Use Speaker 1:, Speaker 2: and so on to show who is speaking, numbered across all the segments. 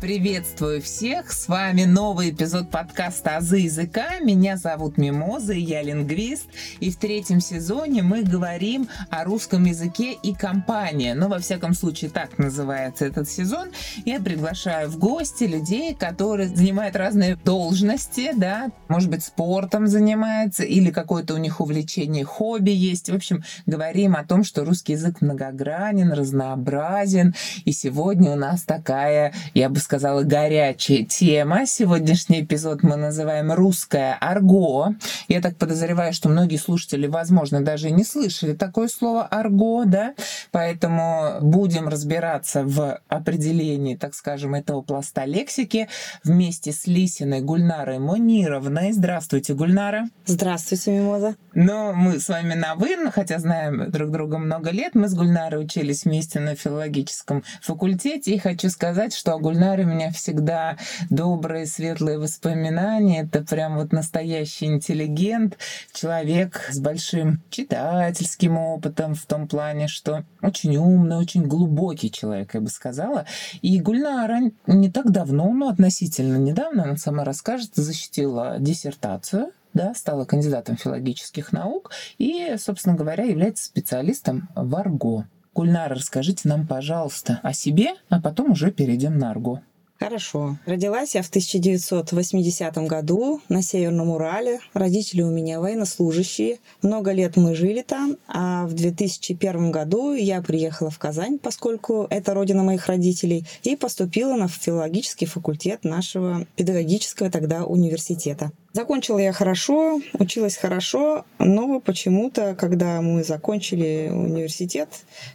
Speaker 1: Приветствую всех! С вами новый эпизод подкаста «Азы языка». Меня зовут Мимоза, я лингвист. И в третьем сезоне мы говорим о русском языке и компании. Но, во всяком случае, так называется этот сезон. Я приглашаю в гости людей, которые занимают разные должности, да, может быть, спортом занимаются или какое-то у них увлечение, хобби есть. В общем, говорим о том, что русский язык многогранен, разнообразен. И сегодня у нас такая, я бы сказала, горячая тема. Сегодняшний эпизод мы называем «Русское арго». Я так подозреваю, что многие слушатели, возможно, даже не слышали такое слово «арго», да? Поэтому будем разбираться в определении, так скажем, этого пласта лексики вместе с Лисиной Гульнарой Монировной. Здравствуйте, Гульнара.
Speaker 2: Здравствуйте, Мимоза.
Speaker 1: Ну, мы с вами на «вы», хотя знаем друг друга много лет. Мы с Гульнарой учились вместе на филологическом факультете. И хочу сказать, что о Гульнаре у меня всегда добрые, светлые воспоминания. Это прям вот настоящий интеллигент, человек с большим читательским опытом в том плане, что очень умный, очень глубокий человек, я бы сказала. И Гульнара не так давно, но относительно недавно, она сама расскажет, защитила диссертацию да, стала кандидатом филологических наук и, собственно говоря, является специалистом в арго. Гульнара, расскажите нам, пожалуйста, о себе, а потом уже перейдем на арго.
Speaker 2: Хорошо. Родилась я в 1980 году на Северном Урале. Родители у меня военнослужащие. Много лет мы жили там, а в 2001 году я приехала в Казань, поскольку это родина моих родителей, и поступила на филологический факультет нашего педагогического тогда университета. Закончила я хорошо, училась хорошо, но почему-то, когда мы закончили университет,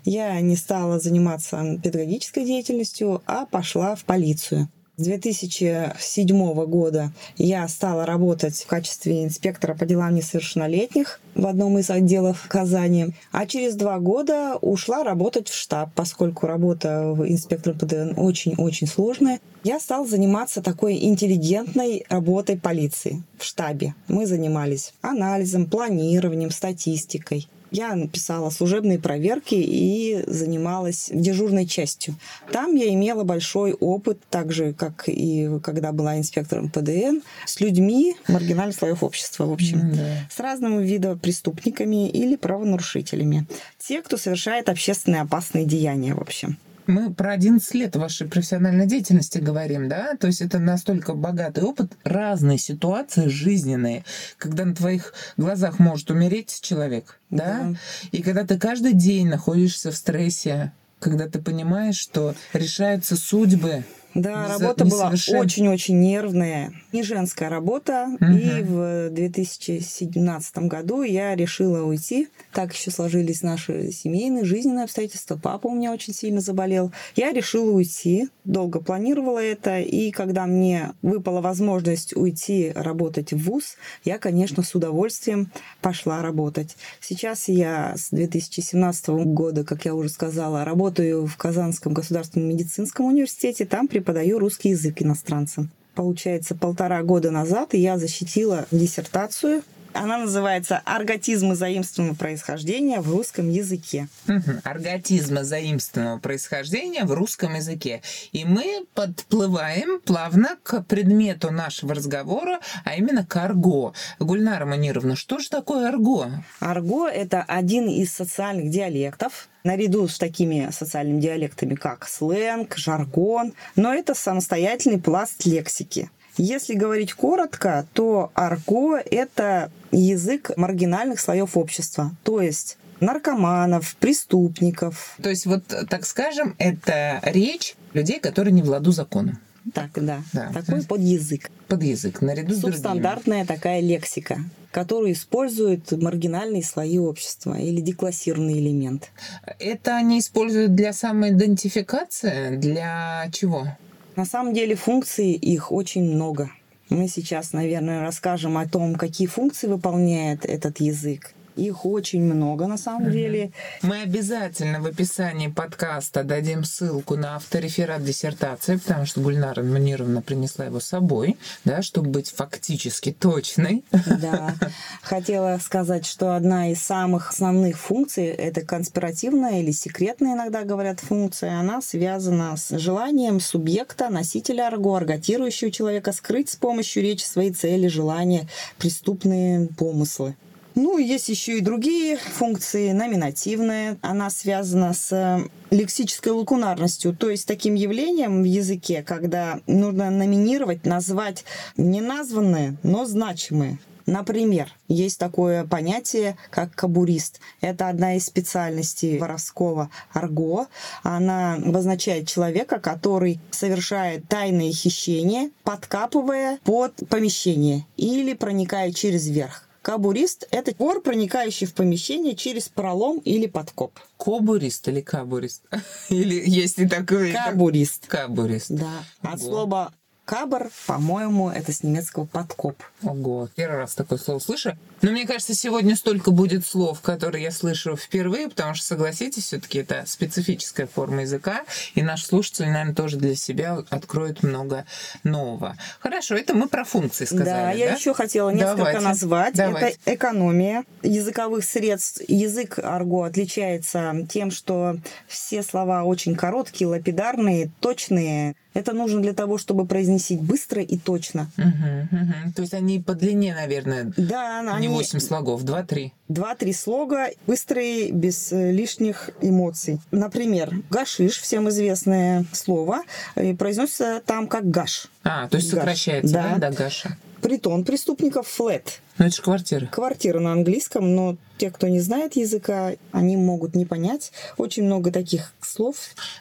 Speaker 2: я не стала заниматься педагогической деятельностью, а пошла в полицию. С 2007 года я стала работать в качестве инспектора по делам несовершеннолетних в одном из отделов Казани. А через два года ушла работать в штаб, поскольку работа в инспекторе ПДН очень-очень сложная. Я стала заниматься такой интеллигентной работой полиции в штабе. Мы занимались анализом, планированием, статистикой. Я написала служебные проверки и занималась дежурной частью. Там я имела большой опыт, так же, как и когда была инспектором ПДН, с людьми маргинальных слоев общества, в общем, mm-hmm. с разными видами преступниками или правонарушителями. Те, кто совершает общественные опасные деяния, в общем.
Speaker 1: Мы про 11 лет вашей профессиональной деятельности говорим, да? То есть это настолько богатый опыт, разные ситуации жизненные, когда на твоих глазах может умереть человек, да? да. И когда ты каждый день находишься в стрессе, когда ты понимаешь, что решаются судьбы
Speaker 2: да, работа была очень-очень нервная, не женская работа. Угу. И в 2017 году я решила уйти. Так еще сложились наши семейные, жизненные обстоятельства. Папа у меня очень сильно заболел. Я решила уйти. Долго планировала это. И когда мне выпала возможность уйти работать в ВУЗ, я, конечно, с удовольствием пошла работать. Сейчас я с 2017 года, как я уже сказала, работаю в Казанском государственном медицинском университете. Там преподаю русский язык иностранцам. Получается, полтора года назад я защитила диссертацию она называется «Арготизмы заимственного происхождения в русском языке».
Speaker 1: Угу. Арготизмы заимственного происхождения в русском языке. И мы подплываем плавно к предмету нашего разговора, а именно к арго. Гульнара Манировна, что же такое арго?
Speaker 2: Арго – это один из социальных диалектов, наряду с такими социальными диалектами, как сленг, жаргон, но это самостоятельный пласт лексики. Если говорить коротко, то арго – это язык маргинальных слоев общества, то есть наркоманов, преступников.
Speaker 1: То есть вот, так скажем, это речь людей, которые не в ладу законом.
Speaker 2: Так, да. да. Такой подязык.
Speaker 1: Подязык, наряду с
Speaker 2: Субстандартная другими. такая лексика которую используют маргинальные слои общества или деклассированный элемент.
Speaker 1: Это они используют для самоидентификации? Для чего?
Speaker 2: На самом деле функций их очень много. Мы сейчас, наверное, расскажем о том, какие функции выполняет этот язык. Их очень много на самом деле.
Speaker 1: Мы обязательно в описании подкаста дадим ссылку на автореферат диссертации, потому что Гульнара Манировна принесла его с собой, да, чтобы быть фактически точной.
Speaker 2: Да. Хотела сказать, что одна из самых основных функций – это конспиративная или секретная, иногда говорят, функция. Она связана с желанием субъекта, носителя арго, арготирующего человека скрыть с помощью речи свои цели, желания, преступные помыслы. Ну, есть еще и другие функции. Номинативная, она связана с лексической лакунарностью, то есть таким явлением в языке, когда нужно номинировать, назвать не названные, но значимые. Например, есть такое понятие, как кабурист. Это одна из специальностей воровского арго. Она обозначает человека, который совершает тайные хищения, подкапывая под помещение или проникая через верх. Кабурист – это вор, проникающий в помещение через пролом или подкоп.
Speaker 1: Кобурист или кабурист? Или есть и такой?
Speaker 2: Кабурист.
Speaker 1: Кабурист.
Speaker 2: Да. От слова Кабар, по-моему, это с немецкого подкоп.
Speaker 1: Ого, первый раз такое слово слышу. Но мне кажется, сегодня столько будет слов, которые я слышу впервые, потому что, согласитесь, все-таки это специфическая форма языка, и наш слушатель, наверное, тоже для себя откроет много нового. Хорошо, это мы про функции сказали.
Speaker 2: Да, я еще хотела несколько
Speaker 1: Давайте.
Speaker 2: назвать.
Speaker 1: Давайте.
Speaker 2: Это экономия языковых средств. Язык арго отличается тем, что все слова очень короткие, лапидарные, точные. Это нужно для того, чтобы произносить быстро и точно.
Speaker 1: Мгм, мгм. То есть они по длине, наверное,
Speaker 2: Да,
Speaker 1: не
Speaker 2: они
Speaker 1: 8 слогов, 2-3.
Speaker 2: два-три слога, быстрые, без э, лишних эмоций. Например, гашиш, всем известное слово, э, произносится там как гаш.
Speaker 1: А, то есть
Speaker 2: Гаш.
Speaker 1: сокращается, да,
Speaker 2: Да.
Speaker 1: до Гаша.
Speaker 2: Притон преступников флет.
Speaker 1: Ну, это же квартира.
Speaker 2: Квартира на английском, но те, кто не знает языка, они могут не понять. Очень много таких слов.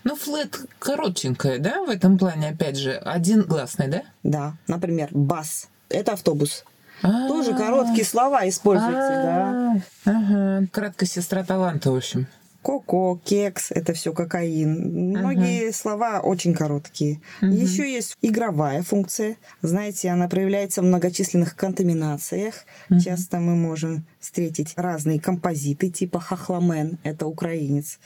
Speaker 1: Ну, флет коротенькая, да, в этом плане, опять же, один гласный, да?
Speaker 2: Да, например, бас. Это автобус.
Speaker 1: А,
Speaker 2: Тоже короткие слова используются, да.
Speaker 1: а, Ага, краткая сестра таланта, в общем.
Speaker 2: Коко, кекс, это все кокаин. Многие слова очень короткие. Еще есть игровая функция. Знаете, она проявляется в многочисленных контаминациях. Часто мы можем встретить разные композиты, типа хахламен, это украинец.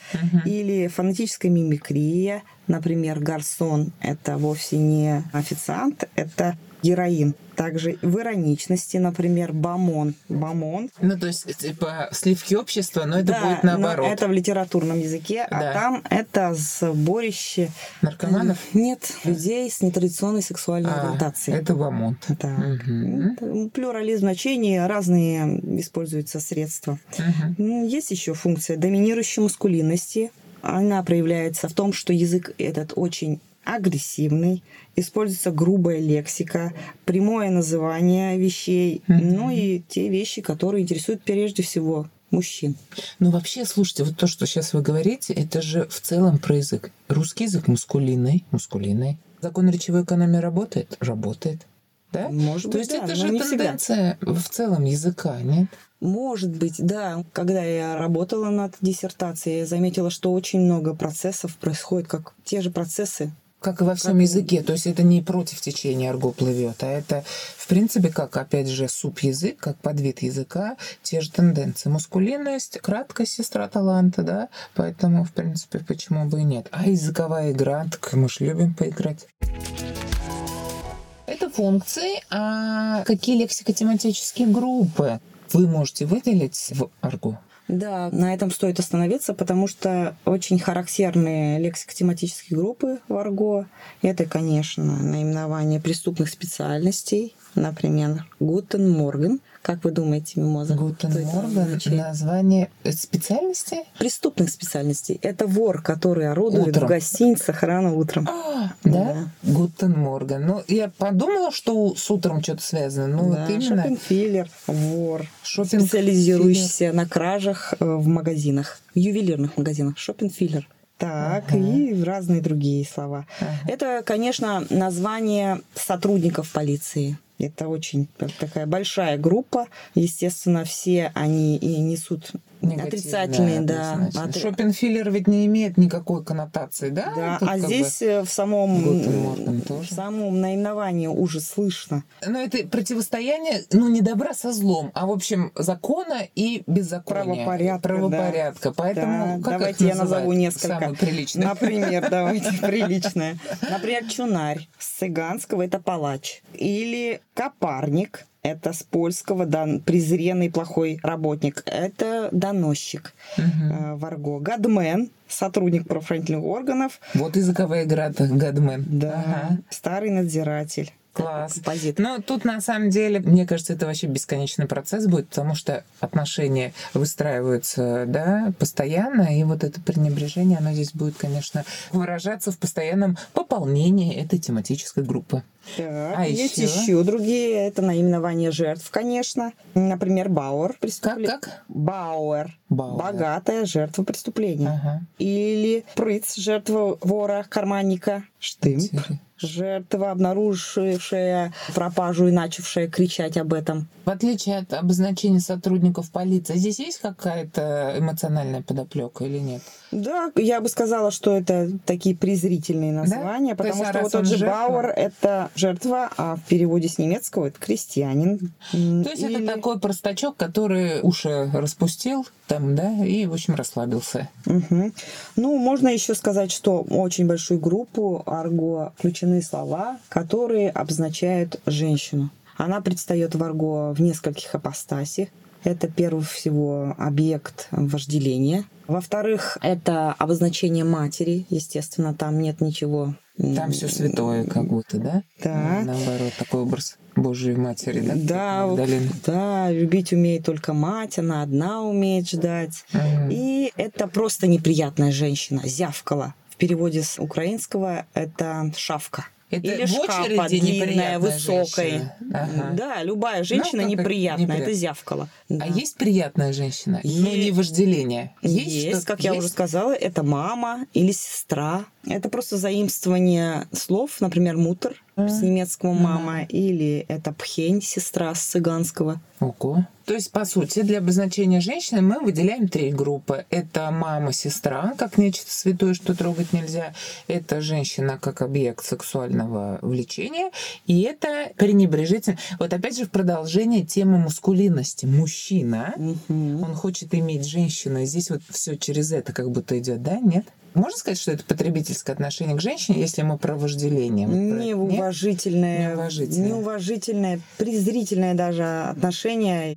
Speaker 2: Или фонетическая мимикрия, например, гарсон, это вовсе не официант, это героин. Также в ироничности, например, бамон. Бамон
Speaker 1: Ну, то есть, типа, сливки общества, но это
Speaker 2: да,
Speaker 1: будет
Speaker 2: но
Speaker 1: наоборот.
Speaker 2: это в литературном языке,
Speaker 1: Да.
Speaker 2: а там это сборище
Speaker 1: Наркоманов?
Speaker 2: Нет, людей с нетрадиционной сексуальной
Speaker 1: А,
Speaker 2: ориентацией.
Speaker 1: это бамонт.
Speaker 2: Да. Ну, Плюрализм значений, разные используются средства. М, Есть еще функция доминирующей маскулинности. Она проявляется в том, что язык этот очень агрессивный, используется грубая лексика, прямое называние вещей,
Speaker 1: Мгм.
Speaker 2: ну и те вещи, которые интересуют прежде всего мужчин.
Speaker 1: Ну, вообще, слушайте, вот то, что сейчас вы говорите, это же в целом про язык. Русский язык мускулинный, мускулинный. Закон речевой экономии работает? Работает. Да?
Speaker 2: Может
Speaker 1: То
Speaker 2: быть,
Speaker 1: есть
Speaker 2: да,
Speaker 1: это же
Speaker 2: не всегда.
Speaker 1: тенденция в целом языка, нет?
Speaker 2: Может быть, да. Когда я работала над диссертацией, я заметила, что очень много процессов происходит, как те же процессы.
Speaker 1: Как и во всем
Speaker 2: Как-
Speaker 1: языке. То есть это не против течения арго плывет, а это, в принципе, как, опять же, суб-язык, как подвид языка, те же тенденции. Мускулинность, краткость сестра таланта, да? Поэтому, в принципе, почему бы и нет. А языковая игра, так мы же любим поиграть. Это функции, а какие лексико-тематические группы вы можете выделить в арго?
Speaker 2: Да, на этом стоит остановиться, потому что очень характерные лексико-тематические группы в арго. Это, конечно, наименование преступных специальностей, например, Guten Morgen. Как вы думаете, Мимоза?
Speaker 1: Guten
Speaker 2: что это
Speaker 1: Morgen,
Speaker 2: означает?
Speaker 1: название э, специальности?
Speaker 2: Преступных специальностей. Это вор, который орудует
Speaker 1: Утром.
Speaker 2: в гостиницах рано утром.
Speaker 1: А, да? Morgen. Ну, я подумала, что с утром что-то связано. Ну,
Speaker 2: Да,
Speaker 1: вот именно
Speaker 2: шоппинг-филлер, вор,
Speaker 1: шопинг.
Speaker 2: специализирующийся на кражах э, в магазинах, в ювелирных магазинах, шоппинг-филлер. Так,
Speaker 1: Ага.
Speaker 2: и разные другие слова.
Speaker 1: Ага.
Speaker 2: Это, конечно, название сотрудников полиции. Это очень так- такая большая группа. Естественно, все они и несут Отрицательные, да.
Speaker 1: однозначно.
Speaker 2: От-
Speaker 1: Шопенфиллер ведь не имеет никакой коннотации, да?
Speaker 2: Да,
Speaker 1: Тут
Speaker 2: а здесь э, в самом, в самом наименовании уже слышно.
Speaker 1: бы- Ну, это противостояние, ну, не добра со злом, а, в общем, закона и беззакония.
Speaker 2: Правопорядка,
Speaker 1: Правопорядка. Поэтому,
Speaker 2: Да,
Speaker 1: как
Speaker 2: давайте я назову несколько.
Speaker 1: Самый приличный.
Speaker 2: Например, давайте приличное. Например, чунарь. С цыганского это палач. Или копарник. Это с польского дан, презренный плохой работник. Это доносчик.
Speaker 1: Мгм.
Speaker 2: Э, Варго. Гадмен. Сотрудник правоохранительных органов.
Speaker 1: Вот языковая игра Гадмен.
Speaker 2: Да.
Speaker 1: Ага.
Speaker 2: Старый надзиратель.
Speaker 1: Класс.
Speaker 2: Композитор.
Speaker 1: Но тут на самом деле, мне кажется, это вообще бесконечный процесс будет, потому что отношения выстраиваются, да, постоянно, и вот это пренебрежение, оно здесь будет, конечно, выражаться в постоянном пополнении этой тематической группы.
Speaker 2: Так,
Speaker 1: А
Speaker 2: есть
Speaker 1: еще?
Speaker 2: еще другие. Это наименование жертв, конечно. Например, Бауэр.
Speaker 1: Как,
Speaker 2: преступле-
Speaker 1: как?
Speaker 2: Бауэр.
Speaker 1: Бауэр.
Speaker 2: Богатая жертва преступления.
Speaker 1: Ага.
Speaker 2: Или прыц, жертва вора, карманника. Штымп.
Speaker 1: Интересно.
Speaker 2: Жертва, обнаружившая пропажу и начавшая кричать об этом.
Speaker 1: В отличие от обозначения сотрудников полиции, здесь есть какая-то эмоциональная подоплека или нет?
Speaker 2: Да, я бы сказала, что это такие презрительные названия,
Speaker 1: То есть,
Speaker 2: потому
Speaker 1: а
Speaker 2: что вот тот же
Speaker 1: жертва?
Speaker 2: Бауэр это жертва, а в переводе с немецкого это крестьянин.
Speaker 1: То есть
Speaker 2: или-
Speaker 1: это такой простачок, который уши распустил там, да, и, в общем, расслабился.
Speaker 2: Мгм. Ну, можно еще сказать, что очень большую группу арго включены слова, которые обозначают женщину. Она предстает в арго в нескольких апостасиях. Это, прежде всего, объект вожделения. Во-вторых, это обозначение матери. Естественно, там нет ничего...
Speaker 1: Там все святое, как будто, да?
Speaker 2: Да.
Speaker 1: Наоборот, такой образ Божьей Матери, да?
Speaker 2: Да,
Speaker 1: Магдалины.
Speaker 2: да, любить умеет только мать, она одна умеет ждать.
Speaker 1: Мгм.
Speaker 2: И это просто неприятная женщина, зявкала. В переводе с украинского это шавка.
Speaker 1: Это
Speaker 2: Или
Speaker 1: в очереди
Speaker 2: длинная,
Speaker 1: женщина. Ага.
Speaker 2: Да, любая женщина
Speaker 1: как
Speaker 2: неприятная, это зявкала. Да.
Speaker 1: А есть приятная женщина? Ну,
Speaker 2: Е-
Speaker 1: не вожделение.
Speaker 2: Есть,
Speaker 1: что-то?
Speaker 2: как я уже
Speaker 1: Есть?
Speaker 2: сказала, это мама или сестра. Это просто заимствование слов, например, мутер с немецкого мама, или это пхень, сестра с цыганского.
Speaker 1: Ого. То есть, по сути, для обозначения женщины мы выделяем три группы. Это мама, сестра, как нечто святое, что трогать нельзя. Это женщина как объект сексуального влечения. И это пренебрежительно. Вот опять же в продолжение темы мускулинности. Мужчина,
Speaker 2: Мгм.
Speaker 1: он хочет иметь женщину. Здесь вот все через это как будто идет, да? Нет? Можно сказать, что это потребительское отношение к женщине, если мы про вожделение? это? Нет?
Speaker 2: Неуважительное,
Speaker 1: Неуважительное.
Speaker 2: неуважительное, презрительное даже отношение.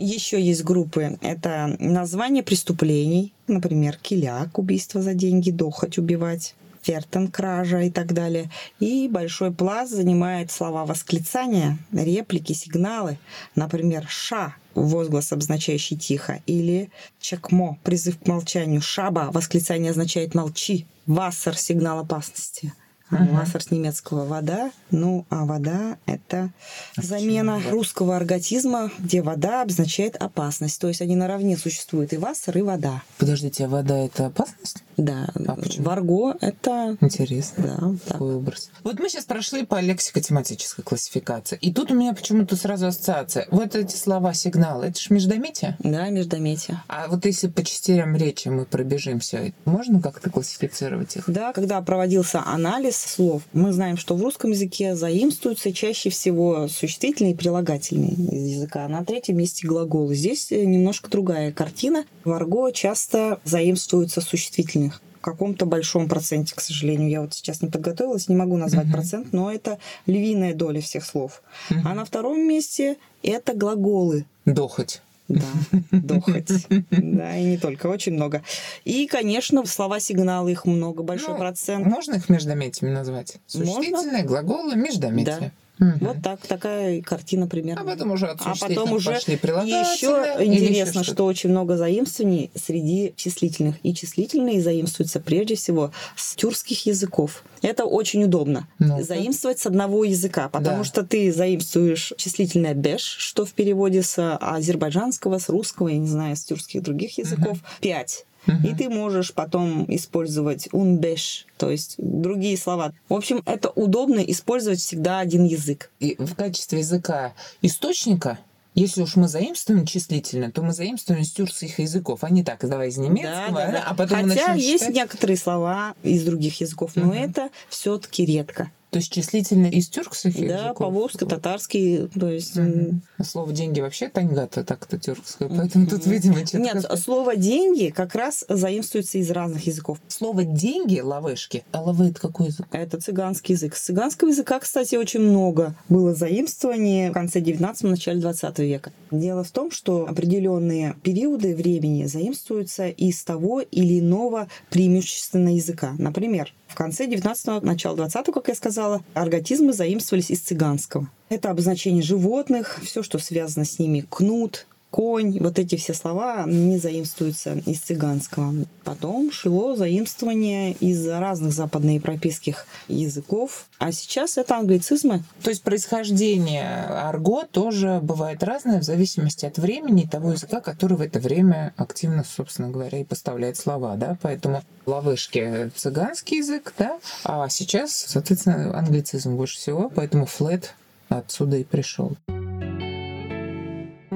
Speaker 2: Еще есть группы. Это название преступлений, например, киляк, убийство за деньги, дохоть убивать, фертен, кража и так далее. И большой пласт занимает слова восклицания, реплики, сигналы. Например, ша возглас, обозначающий тихо, или чакмо, призыв к молчанию, шаба, восклицание означает молчи, вассер, сигнал опасности. А
Speaker 1: Мгм.
Speaker 2: Вассер с немецкого вода. Ну, а вода это
Speaker 1: А
Speaker 2: замена русского арготизма, где вода обозначает опасность. То есть они наравне существуют и вассер, и вода.
Speaker 1: Подождите, а вода это опасность?
Speaker 2: Да,
Speaker 1: А почему?
Speaker 2: варго это
Speaker 1: Интересно.
Speaker 2: да, так.
Speaker 1: Такой образ. Вот мы сейчас прошли по лексико-тематической классификации. И тут у меня почему-то сразу ассоциация. Вот эти слова сигналы, это ж междометие?
Speaker 2: Да, междометие.
Speaker 1: А вот если по частям речи мы пробежимся, можно как-то классифицировать их?
Speaker 2: Да, когда проводился анализ слов, мы знаем, что в русском языке заимствуются чаще всего существительные и прилагательные из языка. На третьем месте глаголы. Здесь э, немножко другая картина. В арго часто заимствуются существительных в каком-то большом проценте, к сожалению. Я вот сейчас не подготовилась, не могу назвать
Speaker 1: Мгм.
Speaker 2: процент, но это львиная доля всех слов.
Speaker 1: Мгм.
Speaker 2: А на втором месте это глаголы.
Speaker 1: Дохоть.
Speaker 2: Да, дохоть. Да, и не только, очень много. И, конечно, слова-сигналы, их много, большой
Speaker 1: Ну,
Speaker 2: процент.
Speaker 1: Можно их междометиями назвать?
Speaker 2: Можно.
Speaker 1: Существительные, глаголы, междометия. Мгм.
Speaker 2: Вот так, такая картина примерно.
Speaker 1: А потом уже
Speaker 2: А потом уже еще интересно,
Speaker 1: еще
Speaker 2: что очень много заимствований среди числительных. И числительные заимствуются прежде всего с тюркских языков. Это очень удобно.
Speaker 1: Ну-ка.
Speaker 2: Заимствовать с одного языка, потому
Speaker 1: Да.
Speaker 2: что ты заимствуешь числительное беш, что в переводе с азербайджанского, с русского, я не знаю, с тюркских других языков, пять.
Speaker 1: Мгм.
Speaker 2: И ты можешь потом использовать унбеш, то есть другие слова. В общем, это удобно использовать всегда один язык.
Speaker 1: И в качестве языка источника, если уж мы заимствуем числительно, то мы заимствуем из тюркских языков, а не так, давай из немецкого,
Speaker 2: Да, да, да.
Speaker 1: а потом
Speaker 2: Хотя есть
Speaker 1: читать.
Speaker 2: некоторые слова из других языков, но
Speaker 1: Мгм.
Speaker 2: это все-таки редко.
Speaker 1: То есть числительно из тюркских
Speaker 2: Да,
Speaker 1: языков?
Speaker 2: поволжский, татарский, то есть...
Speaker 1: Мгм. Слово деньги вообще таньгата так-то тюркское, поэтому тут, видимо, что-то...
Speaker 2: Нет, слово деньги как раз заимствуется из разных языков.
Speaker 1: Слово деньги, лавышки, а лавы это какой язык?
Speaker 2: Это цыганский язык. С цыганского языка, кстати, очень много было заимствований в конце 19 начале 20 века. Дело в том, что определенные периоды времени заимствуются из того или иного преимущественного языка. Например, в конце 19-го, начало 20-го, как я сказала, арготизмы заимствовались из цыганского. Это обозначение животных, все, что связано с ними, кнут, конь, вот эти все слова не заимствуются из цыганского. Потом шло заимствование из разных западноевропейских языков, а сейчас это англицизмы.
Speaker 1: То есть происхождение арго тоже бывает разное в зависимости от времени и того языка, который в это время активно, собственно говоря, и поставляет слова, да, поэтому лавышки цыганский язык, да, а сейчас, соответственно, англицизм больше всего, поэтому флет отсюда и пришел.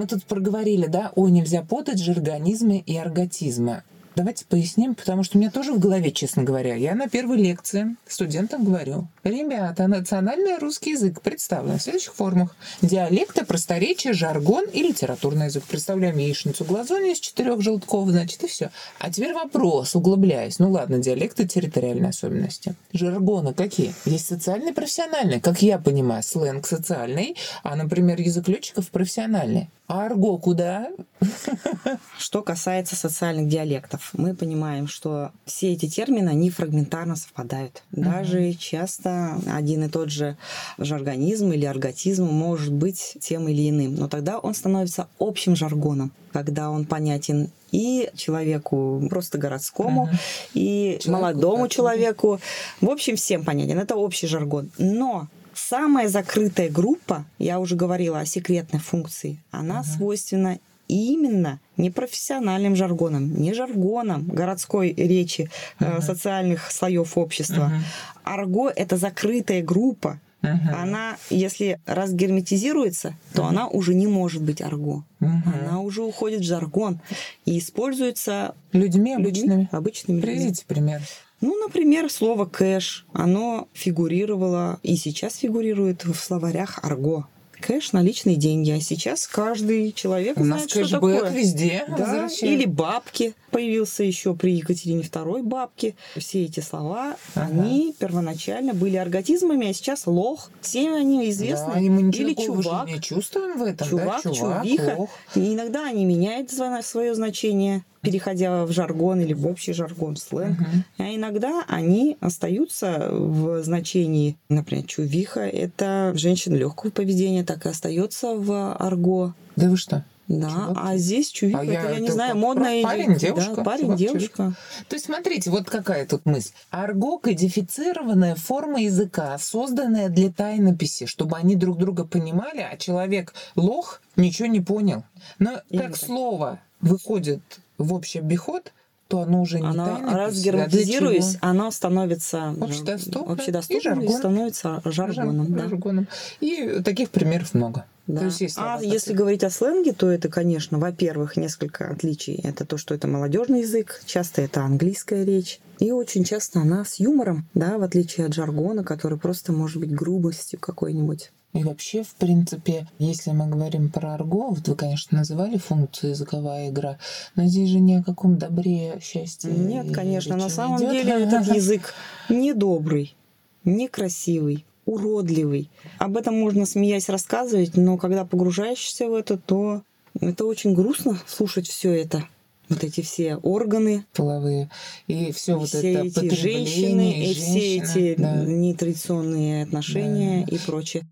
Speaker 1: Мы тут проговорили, да, о, нельзя путать жаргонизмы и арготизмы. Давайте поясним, потому что у меня тоже в голове, честно говоря. Я на первой лекции студентам говорю, ребята, национальный русский язык представлен в следующих формах. Диалекты, просторечие, жаргон и литературный язык. Представляем яичницу глазунью из четырех желтков, значит, и все. А теперь вопрос, углубляясь. Ну ладно, диалекты, территориальные особенности. Жаргоны какие? Есть социальный, профессиональный. Как я понимаю, сленг социальный, а, например, язык летчиков профессиональный. А арго куда?
Speaker 2: Что касается социальных диалектов, мы понимаем, что все эти термины, они фрагментарно совпадают. Даже часто один и тот же жаргонизм или арготизм может быть тем или иным, но тогда он становится общим жаргоном, когда он понятен и человеку просто городскому,
Speaker 1: Мгм.
Speaker 2: и
Speaker 1: Человеку,
Speaker 2: молодому
Speaker 1: да,
Speaker 2: человеку. В общем, всем понятен. Это общий жаргон. Но самая закрытая группа, я уже говорила о секретной функции, она
Speaker 1: Мгм.
Speaker 2: свойственна именно непрофессиональным жаргоном, не жаргоном городской речи э,
Speaker 1: Мгм.
Speaker 2: социальных слоев общества.
Speaker 1: Мгм.
Speaker 2: Арго это закрытая группа.
Speaker 1: Мгм.
Speaker 2: Она, если разгерметизируется, то
Speaker 1: Мгм.
Speaker 2: она уже не может быть арго.
Speaker 1: Мгм.
Speaker 2: Она уже уходит в жаргон и используется
Speaker 1: Людьми
Speaker 2: людьми,
Speaker 1: обычными.
Speaker 2: обычными.
Speaker 1: Приведите пример.
Speaker 2: Ну, например, слово кэш, оно фигурировало и сейчас фигурирует в словарях арго. Кэш – наличные деньги, а сейчас каждый человек
Speaker 1: У нас
Speaker 2: знает, что
Speaker 1: кэшбэк
Speaker 2: такое.
Speaker 1: везде
Speaker 2: Да, или бабки. Появился еще при Екатерине II бабки. Все эти слова,
Speaker 1: Ага.
Speaker 2: они первоначально были арготизмами, а сейчас лох. Всем они известны.
Speaker 1: Да, и мы
Speaker 2: или чувак.
Speaker 1: не чувствуем в этом,
Speaker 2: Чувак,
Speaker 1: да? Чувак,
Speaker 2: чувиха.
Speaker 1: лох.
Speaker 2: И иногда они меняют свое значение, переходя в жаргон или в общий жаргон, сленг.
Speaker 1: Мгм.
Speaker 2: А иногда они остаются в значении, например, чувиха – это женщина легкого поведения, так и остается в арго.
Speaker 1: Да вы что?
Speaker 2: Да,
Speaker 1: Чувак.
Speaker 2: а здесь чувиха,
Speaker 1: А
Speaker 2: это,
Speaker 1: я
Speaker 2: я не знаю, модная
Speaker 1: парень, девушка,
Speaker 2: Да, парень,
Speaker 1: чувак,
Speaker 2: девушка.
Speaker 1: То есть, смотрите, вот какая тут мысль. Арго – кодифицированная форма языка, созданная для тайнописи, чтобы они друг друга понимали, а человек лох ничего не понял. Но
Speaker 2: Именно
Speaker 1: как слово выходит в общий обиход, то оно уже не
Speaker 2: Оно
Speaker 1: тайнопись.
Speaker 2: разгерметизируясь,
Speaker 1: а для чего?
Speaker 2: оно становится
Speaker 1: Общедоступно
Speaker 2: общедоступным
Speaker 1: и жаргон.
Speaker 2: и становится жаргоном. да.
Speaker 1: Жаргоном. И таких примеров много.
Speaker 2: Да.
Speaker 1: То есть есть
Speaker 2: а
Speaker 1: слова
Speaker 2: если
Speaker 1: такие.
Speaker 2: говорить о сленге, то это, конечно, во-первых, несколько отличий. Это то, что это молодежный язык, часто это английская речь. И очень часто она с юмором, да, в отличие от жаргона, который просто может быть грубостью какой-нибудь.
Speaker 1: И вообще, в принципе, если мы говорим про арго, вот вы, конечно, называли функцию языковая игра, но здесь же ни о каком добре, счастье.
Speaker 2: Нет,
Speaker 1: и
Speaker 2: конечно, на самом
Speaker 1: идет.
Speaker 2: деле этот язык недобрый, некрасивый, уродливый. Об этом можно, смеясь, рассказывать, но когда погружаешься в это, то это очень грустно слушать все это. Вот эти все органы,
Speaker 1: половые. И все вот
Speaker 2: все
Speaker 1: это
Speaker 2: эти женщины, и все
Speaker 1: женщины,
Speaker 2: эти
Speaker 1: да.
Speaker 2: нетрадиционные отношения
Speaker 1: Да.
Speaker 2: и прочее.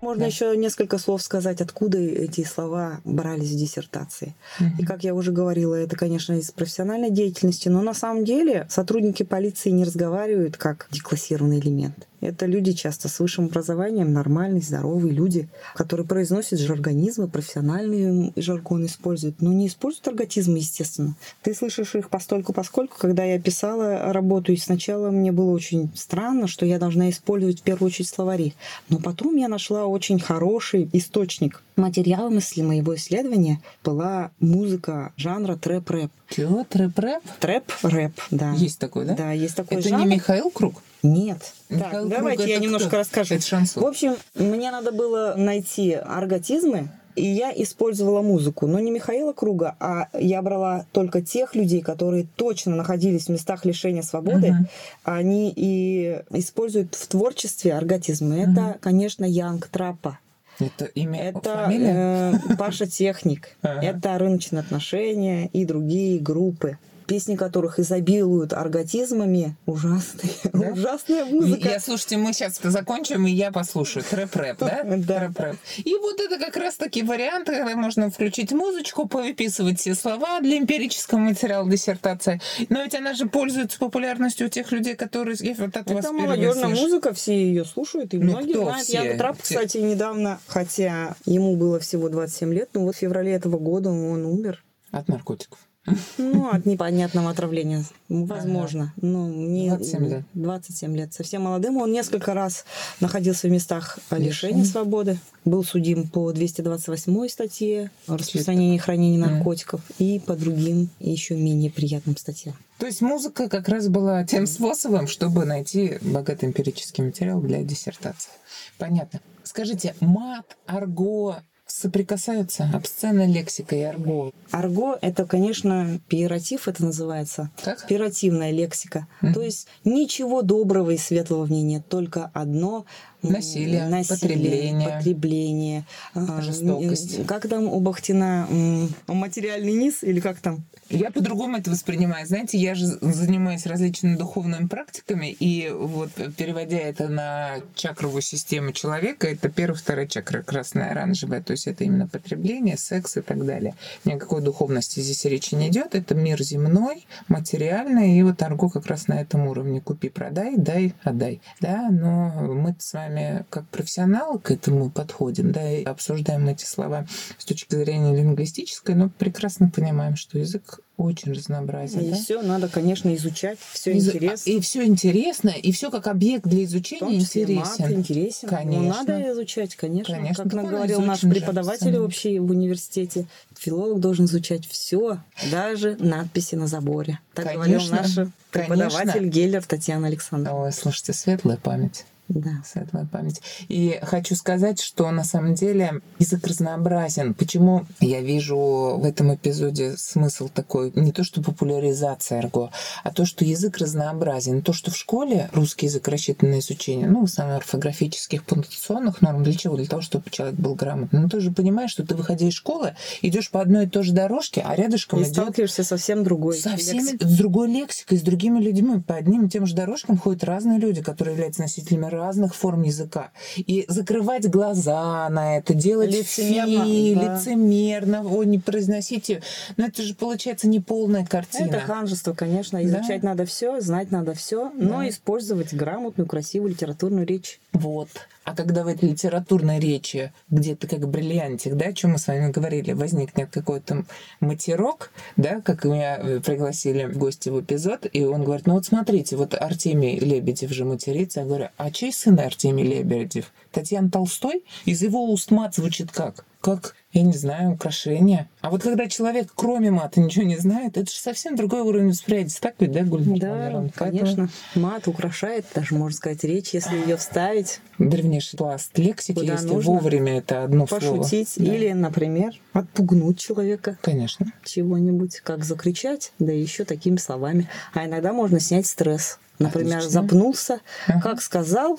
Speaker 2: Можно
Speaker 1: Да.
Speaker 2: еще несколько слов сказать, откуда эти слова брались в диссертации. И как я уже говорила, это, конечно, из профессиональной деятельности, но на самом деле сотрудники полиции не разговаривают как деклассированный элемент. Это люди часто с высшим образованием, нормальные, здоровые люди, которые произносят жаргонизмы, профессиональный жаргон используют, но не используют арготизмы, естественно. Ты слышишь их постольку поскольку, когда я писала работу, и сначала мне было очень странно, что я должна использовать в первую очередь словари. Но потом я нашла очень хороший источник. Материалом если моего исследования была музыка жанра трэп-рэп.
Speaker 1: Чего? Трэп-рэп?
Speaker 2: Трэп-рэп, да.
Speaker 1: Есть такой, да?
Speaker 2: Да, есть такой
Speaker 1: Это
Speaker 2: жанр.
Speaker 1: не Михаил Круг?
Speaker 2: Нет.
Speaker 1: Михаил
Speaker 2: так,
Speaker 1: Круг
Speaker 2: давайте я немножко
Speaker 1: кто?
Speaker 2: расскажу.
Speaker 1: Это шансон.
Speaker 2: В общем, мне надо было найти арготизмы, и я использовала музыку, но не Михаила Круга, а я брала только тех людей, которые точно находились в местах лишения свободы.
Speaker 1: Мгм.
Speaker 2: Они и используют в творчестве арготизмы. Это, конечно, Yung Trappa.
Speaker 1: Это имя,
Speaker 2: Это
Speaker 1: фамилия?
Speaker 2: э, Паша Техник.
Speaker 1: Ага.
Speaker 2: Это рыночные отношения и другие группы. Песни которых изобилуют арготизмами. Ужасные.
Speaker 1: Да?
Speaker 2: Ужасная музыка.
Speaker 1: Я, слушайте, мы сейчас закончим, и я послушаю. Трэп-рэп, да?
Speaker 2: Да.
Speaker 1: Трэп-рэп. И вот это как раз-таки вариант, когда можно включить музычку, повыписывать все слова для эмпирического материала диссертации. Но ведь она же пользуется популярностью у тех людей, которые... Я вот
Speaker 2: Это
Speaker 1: впервые
Speaker 2: молодежная музыка, все ее слушают, и
Speaker 1: Ну,
Speaker 2: многие знают.
Speaker 1: все?
Speaker 2: Янг Трап, кстати, недавно, хотя ему было всего 27 лет, но вот в феврале этого года он умер.
Speaker 1: От наркотиков.
Speaker 2: Ну, от непонятного отравления. Возможно. Ну, не...
Speaker 1: 27 лет.
Speaker 2: 27 лет. Совсем молодым. Он несколько раз находился в местах лишения свободы. Был судим по 228 статье о распространении и хранении
Speaker 1: Мгм.
Speaker 2: наркотиков и по другим еще менее приятным статьям.
Speaker 1: То есть музыка как раз была тем способом, чтобы найти богатый эмпирический материал для диссертации. Понятно. Скажите, мат, арго соприкасаются? Обсценная лексика и арго.
Speaker 2: Арго — это, конечно, пиератив, это называется.
Speaker 1: Как?
Speaker 2: Пиративная лексика.
Speaker 1: Мгм.
Speaker 2: То есть ничего доброго и светлого в ней нет, только одно м,
Speaker 1: Насилие, потребление.
Speaker 2: потребление, а,
Speaker 1: Жестокость.
Speaker 2: Как там у Бахтина материальный низ или как там?
Speaker 1: Я по-другому это воспринимаю. Знаете, я же занимаюсь различными духовными практиками, и вот переводя это на чакровую систему человека, это первая, вторая чакра, красная, оранжевая, то есть это именно потребление, секс и так далее. Ни о какой духовности здесь речи не идет. Это мир земной, материальный, и вот торгу как раз на этом уровне. Купи, продай, дай, отдай. Да, но мы с вами как профессионалы к этому подходим, да, и обсуждаем эти слова с точки зрения лингвистической, но прекрасно понимаем, что язык очень разнообразен.
Speaker 2: И
Speaker 1: да?
Speaker 2: все надо, конечно, изучать, все
Speaker 1: Из-
Speaker 2: интересно.
Speaker 1: И все интересно, и все как объект для изучения
Speaker 2: числе мат
Speaker 1: интересен.
Speaker 2: интересен.
Speaker 1: Конечно.
Speaker 2: Надо изучать, конечно.
Speaker 1: Конечно.
Speaker 2: Как нам говорил наш
Speaker 1: же,
Speaker 2: преподаватель вообще в университете, филолог должен изучать все, даже надписи на заборе. Так говорил
Speaker 1: Конечно.
Speaker 2: наш преподаватель
Speaker 1: Конечно.
Speaker 2: Геллер Татьяна Александровна.
Speaker 1: Ой, слушайте, светлая память.
Speaker 2: Да.
Speaker 1: Светлая память. И хочу сказать, что на самом деле язык разнообразен. Почему я вижу в этом эпизоде смысл такой, не то что популяризация арго, а то, что язык разнообразен. То, что в школе русский язык рассчитан на изучение, ну, в основном орфографических, пунктуационных норм, для чего? Для того, чтобы человек был грамотный. Но ты же понимаешь, что ты, выходя из школы, идешь по одной и той же дорожке, а рядышком
Speaker 2: И
Speaker 1: идет
Speaker 2: сталкиваешься совсем другой.
Speaker 1: со всеми,
Speaker 2: лексикой.
Speaker 1: с другой лексикой, с другими людьми. По одним и тем же дорожкам ходят разные люди, которые являются носителями разных форм языка. И закрывать глаза на это, делать
Speaker 2: Лицемерно,
Speaker 1: фи,
Speaker 2: да.
Speaker 1: лицемерно, о, не произносите. Но это же получается неполная картина.
Speaker 2: Это ханжество, конечно.
Speaker 1: Да.
Speaker 2: Изучать надо все, знать надо все, но
Speaker 1: Да.
Speaker 2: использовать грамотную, красивую литературную речь.
Speaker 1: Вот. А когда в этой литературной речи, где ты как бриллиантик, да, о чем мы с вами говорили, возникнет какой-то матерок, да, как меня э, пригласили в гости в эпизод, и он говорит, ну вот смотрите, вот Артемий Лебедев же матерится. Я говорю, а чей сын Артемий Лебедев? Татьяна Толстой? Из его уст мат звучит как? Как, я не знаю, украшение. А вот когда человек кроме мата ничего не знает, это же совсем другой уровень восприятия. Так ведь, да, Гульна
Speaker 2: Да?
Speaker 1: Поэтому
Speaker 2: конечно. Мат украшает, даже можно сказать, речь, если ее вставить,
Speaker 1: древнейший пласт лексики,
Speaker 2: Куда
Speaker 1: если
Speaker 2: нужно.
Speaker 1: вовремя это одно слово.
Speaker 2: пошутить
Speaker 1: Да.
Speaker 2: или, например, отпугнуть человека
Speaker 1: Конечно.
Speaker 2: чего-нибудь, как закричать, да еще такими словами. А иногда можно снять стресс. Например,
Speaker 1: Отлично.
Speaker 2: запнулся,
Speaker 1: Ага.
Speaker 2: как сказал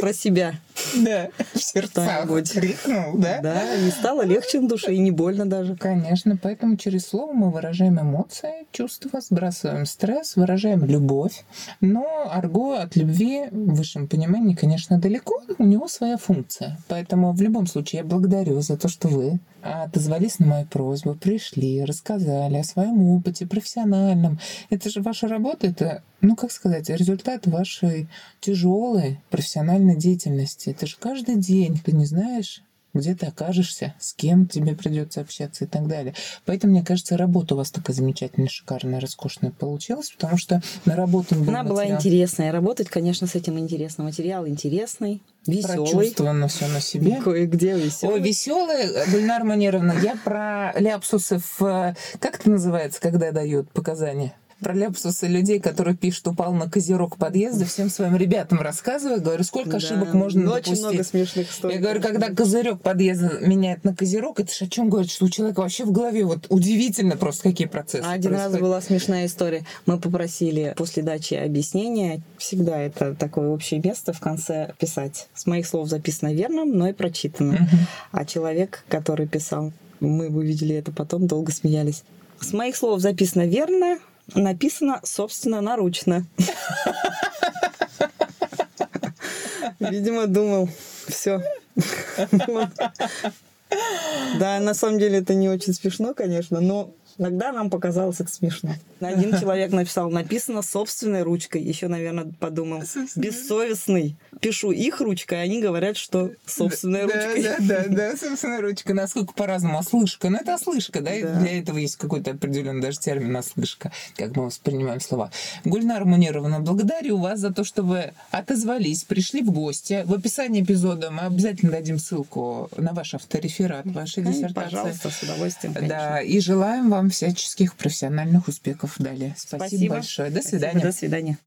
Speaker 2: про себя,
Speaker 1: Да, в сердцах крикнул, да?
Speaker 2: Да, и стало легче на душе, и не больно даже.
Speaker 1: Конечно, поэтому через слово мы выражаем эмоции, чувства, сбрасываем стресс, выражаем любовь. Но арго от любви в высшем понимании, конечно, далеко, у него своя функция. Поэтому в любом случае я благодарю за то, что вы отозвались на мою просьбу, пришли, рассказали о своем опыте профессиональном. Это же ваша работа, это, ну как сказать, результат вашей тяжелой профессиональной деятельности. Это же каждый день, ты не знаешь, где ты окажешься, с кем тебе придется общаться и так далее. Поэтому, мне кажется, работа у вас такая замечательная, шикарная, роскошная получилась, потому что наработан
Speaker 2: был Она материал. была интересная. Работать, конечно, с этим интересно. Материал интересный, веселый.
Speaker 1: Прочувствовано все на себе.
Speaker 2: Кое-где веселый.
Speaker 1: О, веселый, Гульнар Манировна, я про ляпсусы в... Как это называется, когда дают показания? Про ляпсусы людей, которые пишут, упал на козерог подъезда, всем своим ребятам рассказываю, говорю, сколько да. ошибок можно ну, допустить.
Speaker 2: Очень много смешных историй.
Speaker 1: Я говорю, когда козырек подъезда меняет на козерог, это же о чем говорит, что у человека вообще в голове вот удивительно просто какие процессы
Speaker 2: Один
Speaker 1: происходят.
Speaker 2: раз была смешная история. Мы попросили после дачи объяснения, всегда это такое общее место в конце писать. С моих слов записано верно, но и прочитано. Угу. А человек, который писал, мы увидели это потом, долго смеялись. С моих слов записано верно, написано, собственно, наручно. Видимо, думал, все. Да, на самом деле это не очень смешно, конечно, но Иногда нам показалось это смешно. Один человек написал, написано собственной ручкой. Еще, наверное, подумал, бессовестный. Пишу их ручкой, а они говорят, что собственной
Speaker 1: да,
Speaker 2: ручкой.
Speaker 1: Да, да, да, собственная ручка. Насколько по-разному. Ослышка. Ну, это ослышка, да? да. Для этого есть какой-то определенный даже термин ослышка, как мы воспринимаем слова. Гульнара Мунировна, благодарю вас за то, что вы отозвались, пришли в гости. В описании эпизода мы обязательно дадим ссылку на ваш автореферат, вашей диссертации.
Speaker 2: Пожалуйста, с удовольствием.
Speaker 1: Конечно. Да, и желаем вам всяческих профессиональных успехов далее. Спасибо, Спасибо. большое. До свидания.
Speaker 2: Спасибо, до свидания.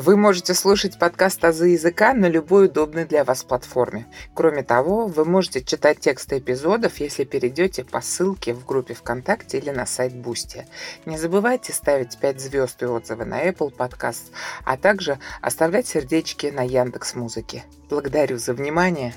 Speaker 3: Вы можете слушать подкаст «Азы языка» на любой удобной для вас платформе. Кроме того, вы можете читать тексты эпизодов, если перейдете по ссылке в группе ВКонтакте или на сайт Boosty. Не забывайте ставить 5 звезд и отзывы на Apple Podcast, а также оставлять сердечки на Яндекс Музыке. Благодарю за внимание.